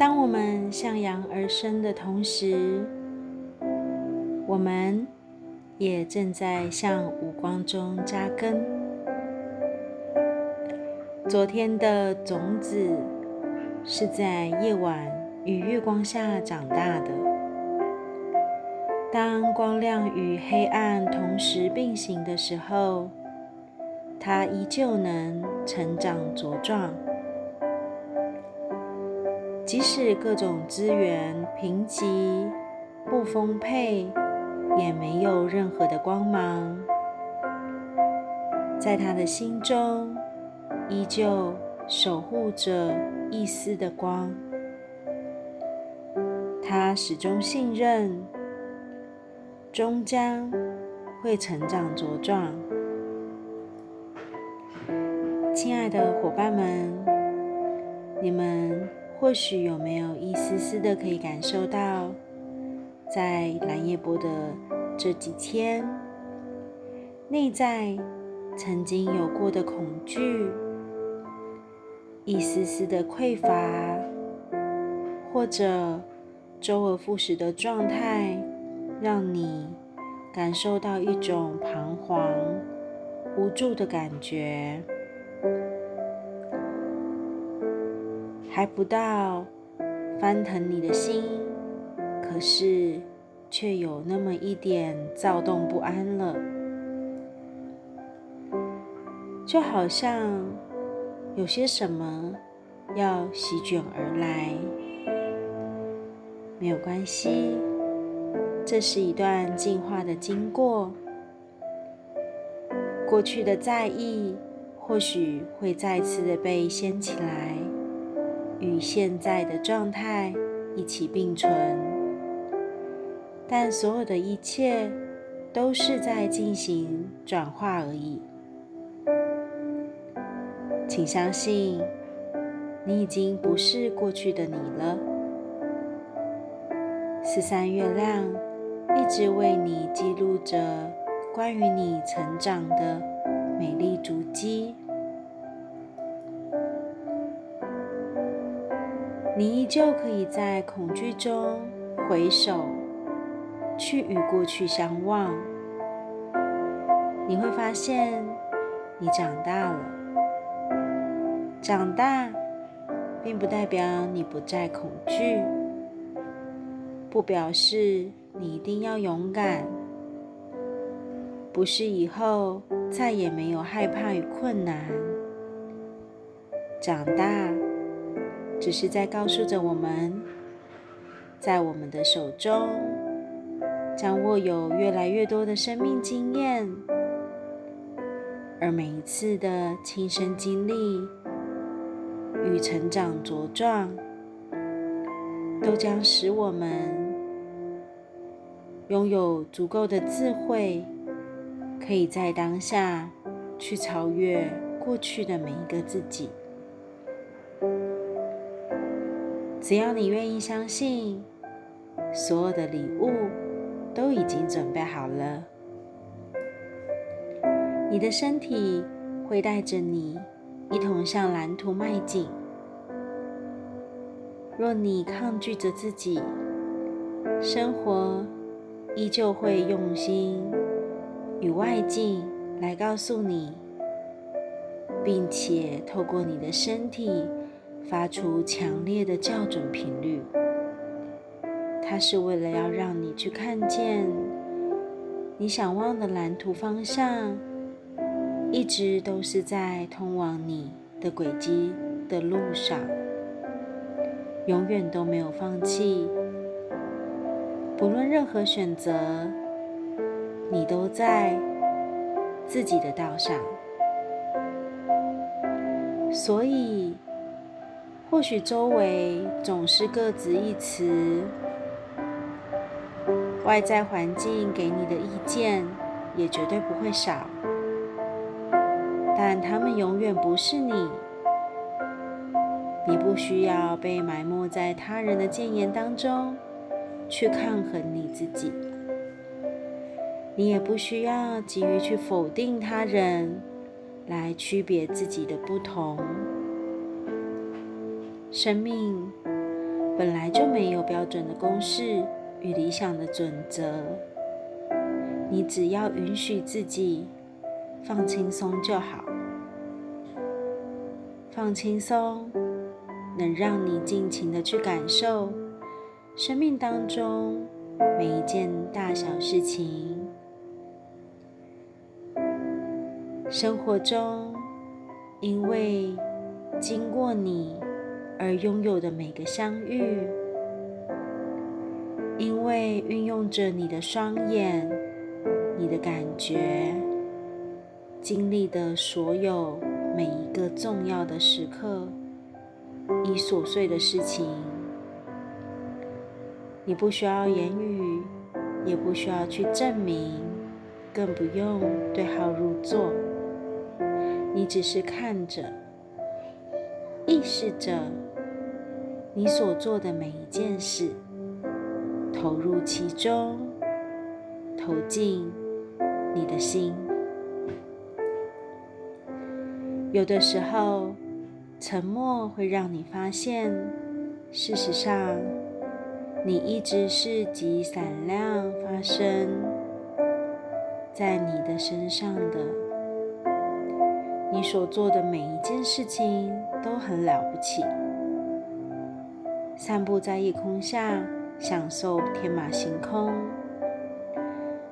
当我们向阳而生的同时，我们也正在向五光中扎根。昨天的种子是在夜晚与月光下长大的。当光亮与黑暗同时并行的时候，它依旧能成长茁壮。即使各种资源贫瘠、不丰沛，也没有任何的光芒，在他的心中依旧守护着一丝的光。他始终信任，终将会成长茁壮。亲爱的伙伴们，你们。或许有没有一丝丝的可以感受到，在蓝叶波的这几天，内在曾经有过的恐惧，一丝丝的匮乏，或者周而复始的状态，让你感受到一种彷徨、无助的感觉。还不到翻腾你的心，可是却有那么一点躁动不安了，就好像有些什么要席卷而来。没有关系，这是一段进化的经过。过去的在意或许会再次的被掀起来。与现在的状态一起并存，但所有的一切都是在进行转化而已。请相信，你已经不是过去的你了。十三月亮一直为你记录着关于你成长的美丽足迹。你依旧可以在恐惧中回首，去与过去相望。你会发现，你长大了。长大，并不代表你不再恐惧，不表示你一定要勇敢，不是以后再也没有害怕与困难。长大。只是在告诉着我们，在我们的手中将握有越来越多的生命经验，而每一次的亲身经历与成长茁壮，都将使我们拥有足够的智慧，可以在当下去超越过去的每一个自己。只要你愿意相信，所有的礼物都已经准备好了。你的身体会带着你一同向蓝图迈进。若你抗拒着自己，生活依旧会用心与外境来告诉你，并且透过你的身体。发出强烈的校准频率，它是为了要让你去看见你想望的蓝图方向，一直都是在通往你的轨迹的路上，永远都没有放弃。不论任何选择，你都在自己的道上，所以。或许周围总是各执一词，外在环境给你的意见也绝对不会少，但他们永远不是你。你不需要被埋没在他人的谏言当中去抗衡你自己，你也不需要急于去否定他人来区别自己的不同。生命本来就没有标准的公式与理想的准则，你只要允许自己放轻松就好。放轻松，能让你尽情的去感受生命当中每一件大小事情。生活中，因为经过你而拥有的每个相遇，因为运用着你的双眼、你的感觉，经历的所有每一个重要的时刻，以琐碎的事情，你不需要言语，也不需要去证明，更不用对号入座。你只是看着，意识着你所做的每一件事，投入其中，投进你的心。有的时候，沉默会让你发现，事实上，你一直是极闪亮发生在你的身上的。你所做的每一件事情都很了不起。散步在夜空下，享受天马行空，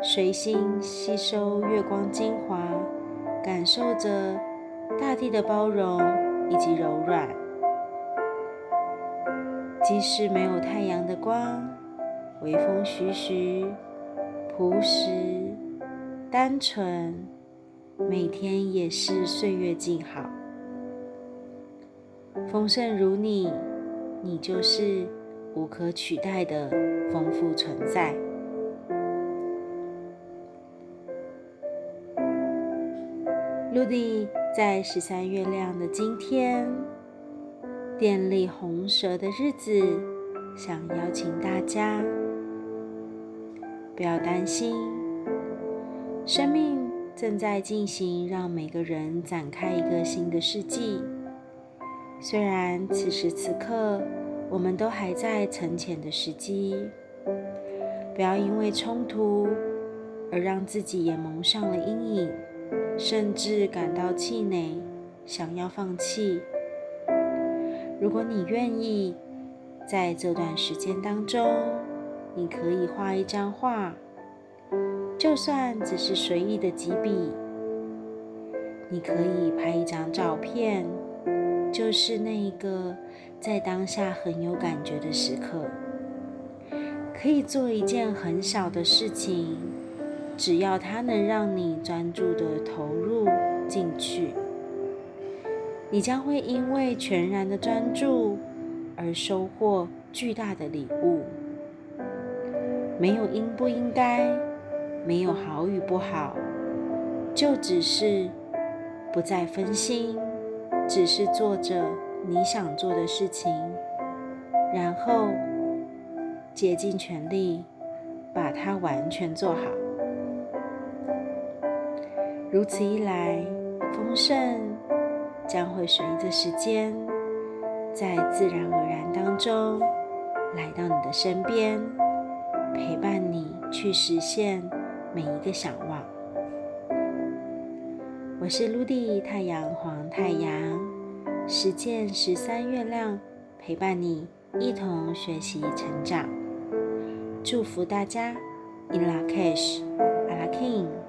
随心吸收月光精华，感受着大地的包容以及柔软。即使没有太阳的光，微风徐徐，朴实，单纯。每天也是岁月静好，丰盛如你，你就是无可取代的丰富存在。陆地在十三月亮的今天，电力红蛇的日子，想邀请大家，不要担心，生命。正在进行，让每个人展开一个新的世纪。虽然此时此刻，我们都还在沉潜的时机，不要因为冲突而让自己也蒙上了阴影，甚至感到气馁，想要放弃。如果你愿意，在这段时间当中，你可以画一张画。就算只是随意的几笔，你可以拍一张照片，就是那一个在当下很有感觉的时刻。可以做一件很小的事情，只要它能让你专注的投入进去，你将会因为全然的专注而收获巨大的礼物。没有应不应该。没有好与不好，就只是不再分心，只是做着你想做的事情，然后竭尽全力把它完全做好。如此一来，丰盛将会随着时间，在自然而然当中来到你的身边，陪伴你去实现。每一个想望，我是陆地太阳黄太阳，实践十三月亮，陪伴你一同学习成长，祝福大家，In La Cash, a La King。